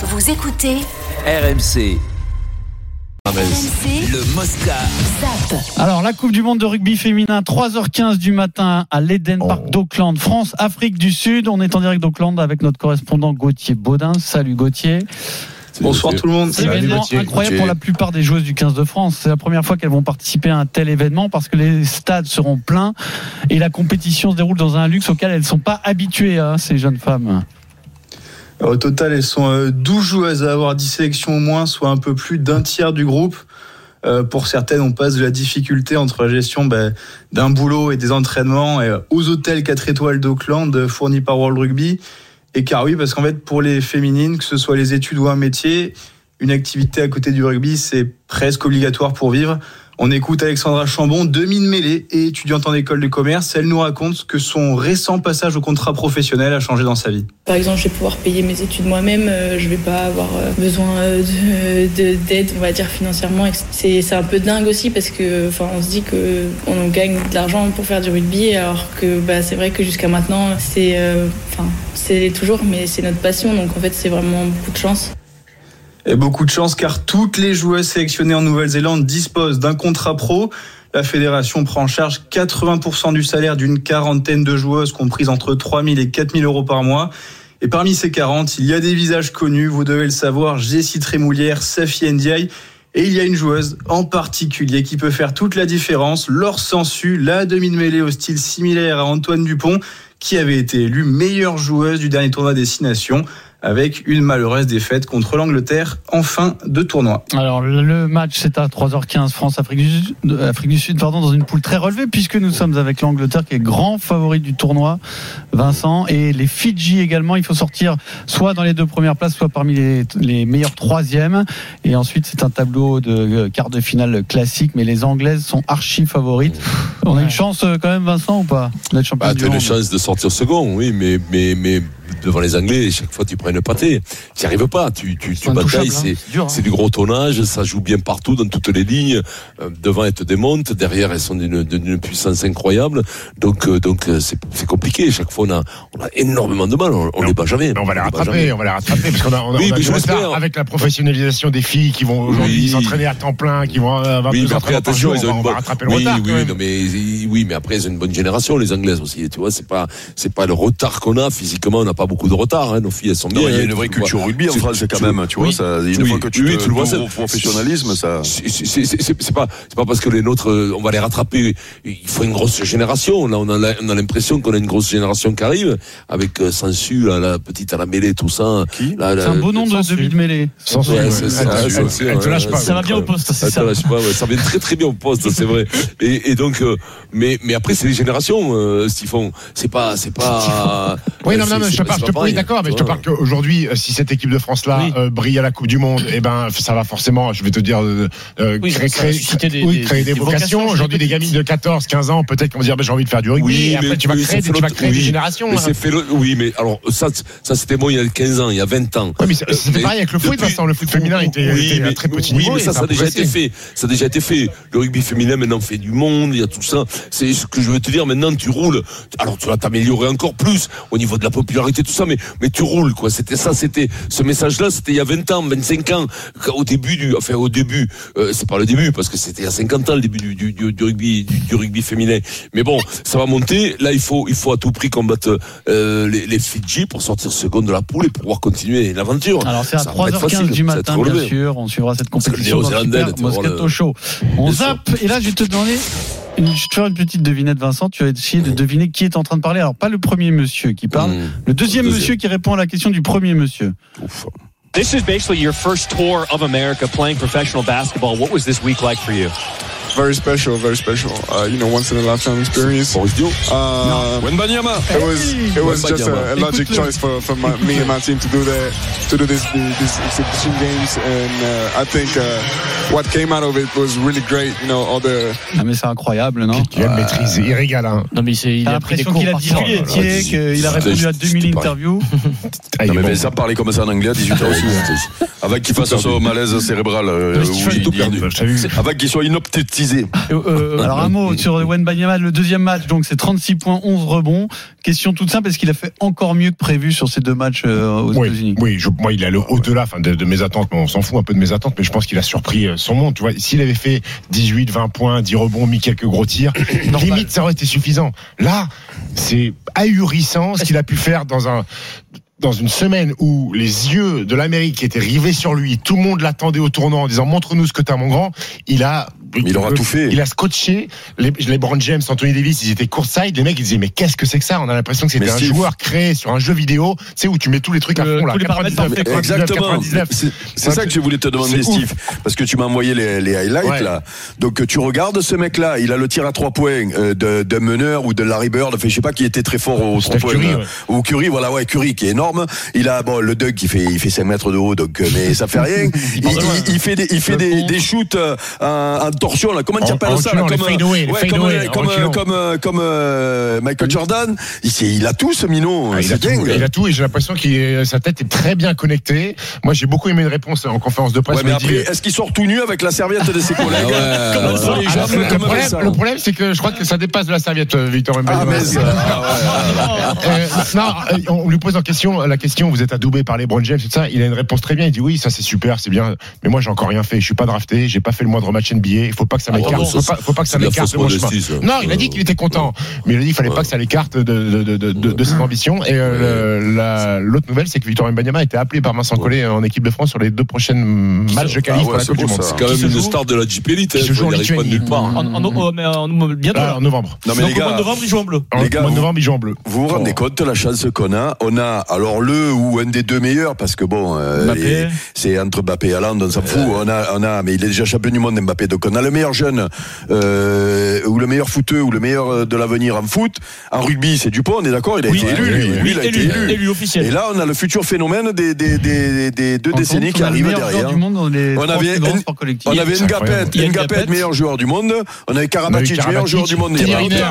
Vous écoutez RMC. RMC Le Mosca. Zap. Alors, la Coupe du Monde de rugby féminin, 3h15 du matin à l'Eden Park d'Auckland, France, Afrique du Sud. On est en direct d'Auckland avec notre correspondant Gauthier Baudin. Salut Gauthier. Bonsoir tout le monde. C'est événement incroyable pour la plupart des joueuses du 15 de France. C'est la première fois qu'elles vont participer à un tel événement parce que les stades seront pleins et la compétition se déroule dans un luxe auquel elles ne sont pas habituées, hein, ces jeunes femmes. Au total, elles sont euh, 12 joueuses à avoir 10 sélections au moins, soit un peu plus d'un tiers du groupe. Euh, pour certaines, on passe de la difficulté entre la gestion ben, d'un boulot et des entraînements euh, aux hôtels 4 étoiles d'Auckland euh, fournis par World Rugby. Et car oui, parce qu'en fait, pour les féminines, que ce soit les études ou un métier, une activité à côté du rugby, c'est presque obligatoire pour vivre. On écoute Alexandra Chambon, demi-mêlée et étudiante en école de commerce. Elle nous raconte que son récent passage au contrat professionnel a changé dans sa vie. Par exemple, je vais pouvoir payer mes études moi-même, euh, je vais pas avoir euh, besoin euh, de- de- d'aide, on va dire financièrement. C'est un peu dingue aussi parce que, enfin, on se dit que on gagne de l'argent pour faire du rugby, alors que bah, c'est vrai que jusqu'à maintenant, c'est, enfin, c'est toujours, mais c'est notre passion, donc en fait, c'est vraiment beaucoup de chance. Beaucoup de chance car toutes les joueuses sélectionnées en Nouvelle-Zélande disposent d'un contrat pro. La fédération prend en charge 80% du salaire d'une quarantaine de joueuses comprises entre 3 000 et 4 000 euros par mois. Et parmi ces 40, il y a des visages connus, vous devez le savoir, Jessie Trémoulière, Safi Ndiaye. Et il y a une joueuse en particulier qui peut faire toute la différence, Laure Sansu, la demi de mêlée au style similaire à Antoine Dupont, qui avait été élue meilleure joueuse du dernier tournoi Destination avec une malheureuse défaite contre l'Angleterre en fin de tournoi. Alors, le match, c'est à 3h15 France-Afrique du, Sud- euh, Afrique du Sud, pardon, dans une poule très relevée, puisque nous sommes avec l'Angleterre, qui est grand favori du tournoi, Vincent, et les Fidji également. Il faut sortir soit dans les deux premières places, soit parmi les, les meilleurs troisièmes. Et ensuite, c'est un tableau de euh, quart de finale classique, mais les Anglaises sont archi favorites. On a une chance euh, quand même, Vincent, ou pas D'être champion Bah, du tu as une chance de sortir second, oui, mais, mais, mais devant les Anglais, chaque fois tu prends une pâtée. Tu n'y arrives pas, tu, tu, tu batailles, hein. c'est, hein. c'est du gros tonnage, ça joue bien partout, dans toutes les lignes. Euh, devant, elles te démontent, derrière, elles sont d'une, d'une puissance incroyable. Donc, euh, donc euh, c'est, c'est compliqué. Chaque fois, on a, on a énormément de mal, on, on les bat jamais. Mais on va les rattraper, on va les rattraper parce qu'on a, on a, Oui, on a mais du je retard l'espère. avec la professionnalisation des filles qui vont aujourd'hui Oui. s'entraîner à temps plein, qui vont avoir Oui, mais après, attention, ils on ont va, une bonne. rattraper le oui, retard. oui, non, mais, oui, mais après, c'est une bonne génération, les Anglaises aussi. Tu vois, c'est pas, c'est pas le retard qu'on a. Physiquement, on n'a pas beaucoup de retard, hein. Nos filles, elles sont bien. Il y a hein, une vraie culture rugby en France quand même, tu vois, ça, une Oui, fois que tu oui, te tu le vois, au professionnalisme, ça. C'est- pas c'est pas parce que les nôtres euh, on va les rattraper il faut une grosse génération là on a la- on a l'impression qu'on a une grosse génération qui arrive avec euh, Sansu là, la petite à la mêlée tout ça C'est un beau nom de demi de mêlée. Ça, va bien au poste, c'est Ça, ça. te lâche pas, ouais, ça vient très très bien au poste, c'est vrai. Et, et donc, euh, mais mais après c'est les générations, euh, font. C'est pas c'est pas. Oui, non, non, je te parle, je oui, d'accord, mais je te parle qu'aujourd'hui, euh, si cette équipe de France-là Oui. euh, brille à la Coupe du Monde, eh ben, ça va forcément, je vais te dire, euh, Oui, créer, créer- des- oui, créer des, des vocations. vocations Aujourd'hui, des gamines de 14, 15 ans, peut-être qu'on va dire, j'ai envie de faire du rugby. Oui, et après, mais- tu vas oui, créer, des- tu fait vas le- créer des oui. générations. Mais hein. fait le- oui, mais alors ça, ça c'était moi il y a 15 ans, il y a 20 ans. Ouais, mais c'est- c'était pareil avec le foot, Vincent. Le foot féminin était, oui, à très petit oui, mais ça, ça a déjà été fait. Ça a déjà été fait. Le rugby féminin maintenant fait du monde, il y a tout ça. C'est ce que je veux te dire. Maintenant, tu roules. Alors, tu vas t'améliorer encore plus au niveau de la popularité, tout ça, mais mais tu roules quoi. C'était ça, c'était ce message-là, c'était il y a 20 ans, 25 ans, au début du, enfin au début, euh, c'est pas le début parce que c'était il y a 50 ans le début du, du, du, du rugby du, rugby féminin. Mais bon, ça va monter. Là, il faut il faut à tout prix combattre euh, les, les Fidji pour sortir second de la poule et pouvoir continuer l'aventure. Alors c'est à Ça va pas être 3h15 facile, du matin, bien sûr. On suivra cette compétition dans le Super Moscato Show. On zappe. Et là, je vais te demander, une, je vais te faire une petite devinette, Vincent. Tu vas essayer de deviner qui est en train de parler. Alors pas le premier monsieur qui parle, Mmh. le deuxième Le deuxième. monsieur qui répond à la question du premier monsieur. Ouf. This is basically your first tour of America playing professional basketball. What was this week like for you? very special, very special. Uh, you know, once in a lifetime experience. Uh, it was it was just a, a logic choice for, for my, me and my team to do that to do this this exhibition games, and uh, I think uh, what came out of it was really great. You know, all the Ah mais c'est incroyable, non? Qui a maîtrise, il régale. Hein. Non, mais c'est, il a l'impression qu'il a dit Etier, qu'il a répondu à 2000 C'était pareil. interviews. Ah, il Non, mais. Vincent parlait comme ça en anglais à 18 ans aussi. hein. Avant qu'il fasse ce malaise cérébral. euh, vu Avant qu'il soit inoptétisé. Euh, euh, alors un mot sur Wen Banyama, le deuxième match, donc c'est 36 points, 11 rebonds. Question toute simple, est-ce qu'il a fait encore mieux que prévu sur ces deux matchs euh, aux Oui, États-Unis? oui je- moi il est allé au-delà enfin, de, de mes attentes, mais on s'en fout un peu de mes attentes, mais je pense qu'il a surpris euh, son monde. Tu vois, s'il avait fait 18, 20 points, 10 rebonds, mis quelques gros tirs, limite ça aurait été suffisant. Là, c'est ahurissant ce qu'il a pu faire dans un dans une semaine où les yeux de l'Amérique étaient rivés sur lui, tout le monde l'attendait au tournant en disant montre-nous ce que t'as mon grand, il a Il aura tout fait. Il a scotché les, les Brown James, Anthony Davis, ils étaient courtside, les mecs ils disaient mais qu'est-ce que c'est que ça? On a l'impression que c'était un Steve- joueur créé sur un jeu vidéo, tu sais où tu mets tous les trucs à Euh, fond là, tous les paramètres 99, parfaits, quoi? 99, Exactement. 99. C'est ça que je voulais te demander. Steve. Parce que tu m'as envoyé les, les highlights, Ouais. là. Donc, tu regardes ce mec-là, il a le tir à trois points euh, de, de meneur ou de Larry Bird. Enfin, je sais pas qui était très fort au trois Steph points. Curry, ouais. Ou Curry, voilà, ouais, Curry qui est énorme. Il a, bon, le Doug qui fait, il fait 5 mètres de haut, donc, euh, mais ça fait rien. il, il- il fait des, il fait des, des shoots en torsion, là. Comment tu appelles ça, là? Comme, ouais, euh, comme, euh, Michael Jordan. Il, il a tout, ce minot. Ah, il, a tout, dingue. il a tout et j'ai l'impression que sa tête est très bien connectée. Moi j'ai beaucoup aimé une réponse en conférence de presse. Ouais, dit- est-ce qu'il sort tout nu avec la serviette de ses collègues Ah, ça, alors, jambes, le, problème, ça. le problème, c'est que je crois que ça dépasse de la serviette, euh, Victor Ah, ah. Euh, euh, on lui pose en question la question. Vous êtes adoubé par les Brown James, tout ça. Il a une réponse très bien. Il dit oui, ça c'est super, c'est bien. Mais moi j'ai encore rien fait. Je suis pas drafté. J'ai pas fait le moindre match NBA. Il faut pas que ça Ah, m'écarte. faut, pas, faut pas que ça de m'écarte fausse mon chemin. Non, il a dit qu'il était content, mais il a dit qu'il fallait pas que ça l'écarte de, de, de, de, de, de ses ambitions. Et euh, la- l'autre nouvelle, c'est que Victor Mbanyama a été appelé par Vincent Collet en équipe de France sur les deux prochaines matchs de qualif Ah pour ouais, la c'est Coupe du Monde. C'est quand même une star de la Jeep Elite. hein, se joue en il de Lituanie. nulle part. En, en- oh, mais en- bientôt en novembre. Non, mais les gars, de novembre, il joue en bleu. En- de novembre, il joue en bleu. vous vous rendez compte de la chance qu'on a? On a alors le ou un des deux meilleurs parce que bon, euh, c'est entre Mbappé et Haaland, on s'en fout. On a, on a, mais il est déjà champion du monde Mbappé, donc on a le meilleur jeune euh, ou le meilleur footeux ou le meilleur euh, de l'avenir en foot. En rugby, c'est Dupont, on est d'accord. Il a Oui, été élu, oui, lui. oui, Lui, il a été élu, élu. élu officiel. Et là, on a le futur phénomène des, des, des, des deux En décennies qui arrivent meilleur derrière. du monde dans les On avait collectifs. On avait Ngapet, Ngapet, meilleur joueur du monde. On avait Karabatic, meilleur Karabatic, joueur du monde.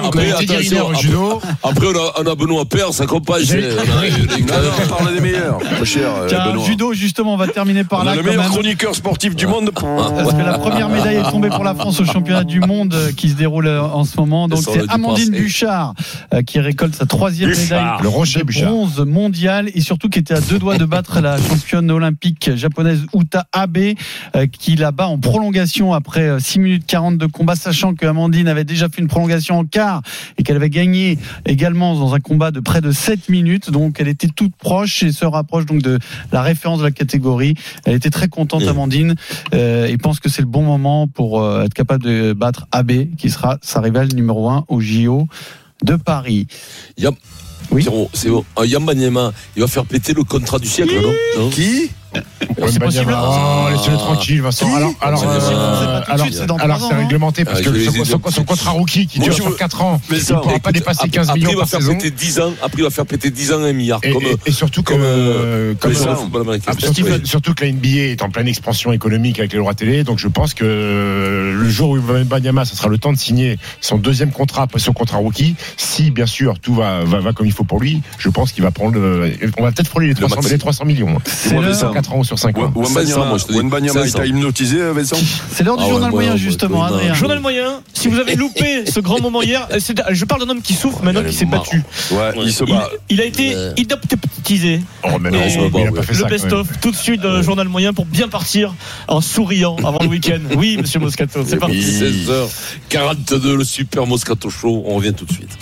Après, attention, on a, Benoît Père, ça compagne. On parle des meilleurs. Cher, euh, Benoît. judo, justement, on va terminer par là. le meilleur chroniqueur sportif du monde. Parce que la première médaille est tombée pour la France au championnat du monde euh, qui se déroule euh, en ce moment. Donc c'est Amandine. Bouchard euh, qui récolte sa troisième Bouchard. médaille Le Rocher de bronze mondial et surtout qui était à deux doigts de battre la championne olympique japonaise Uta Abe qui la bat en prolongation après euh, 6 minutes 40 de combat sachant que Amandine avait déjà fait une prolongation en quart et qu'elle avait gagné également dans un combat de près de 7 minutes donc elle était toute proche et se rapproche donc de la référence de la catégorie elle était très contente. Amandine et pense que c'est le bon moment pour euh, être capable de battre Abe qui sera sa rivale numéro 1 au JO de Paris Yam- Oui. C'est bon. Un Yambanyama, il va faire péter le contrat du siècle, non, non Qui? C'est possible. Oh, laissez-le tranquille, Vincent. Alors, alors, C'est euh, alors, suite, c'est alors, ans, réglementé parce Ah, que son, contrat rookie qui dure sur veux- 4 ans, Mais il ne pourra pas dépasser après- 15 après, millions il va par saison. péter 10 ans, après il va faire péter 10 ans un milliard. Et, comme, et- et surtout que, comme, surtout, que la NBA est en pleine expansion économique avec les droits télé, donc je pense que le jour où Banyama, ça sera le temps de signer son deuxième contrat après son contrat rookie. Si bien sûr tout va, va, va comme il faut pour lui, je pense qu'il va prendre. le- on va peut-être frôler les 300, maxi. les 300 millions. C'est ça- 4 ans ou sur 5 ans. Dis. Wenbanyama, il t'a hypnotisé, Vincent c'est l'heure du Ah ouais, journal moyen justement. Adrien Journal moyen, si vous avez loupé ce grand moment hier, euh, je parle d'un homme qui souffre maintenant il qui est s'est battu. Ouais, il se Il, bat. il a été hypnotisé. Oh, mais non, le best-of, tout de suite dans le journal moyen pour bien partir en souriant avant le week-end. Oui, monsieur Moscato, c'est parti. 16h42, le super Moscato Show. On revient tout de suite.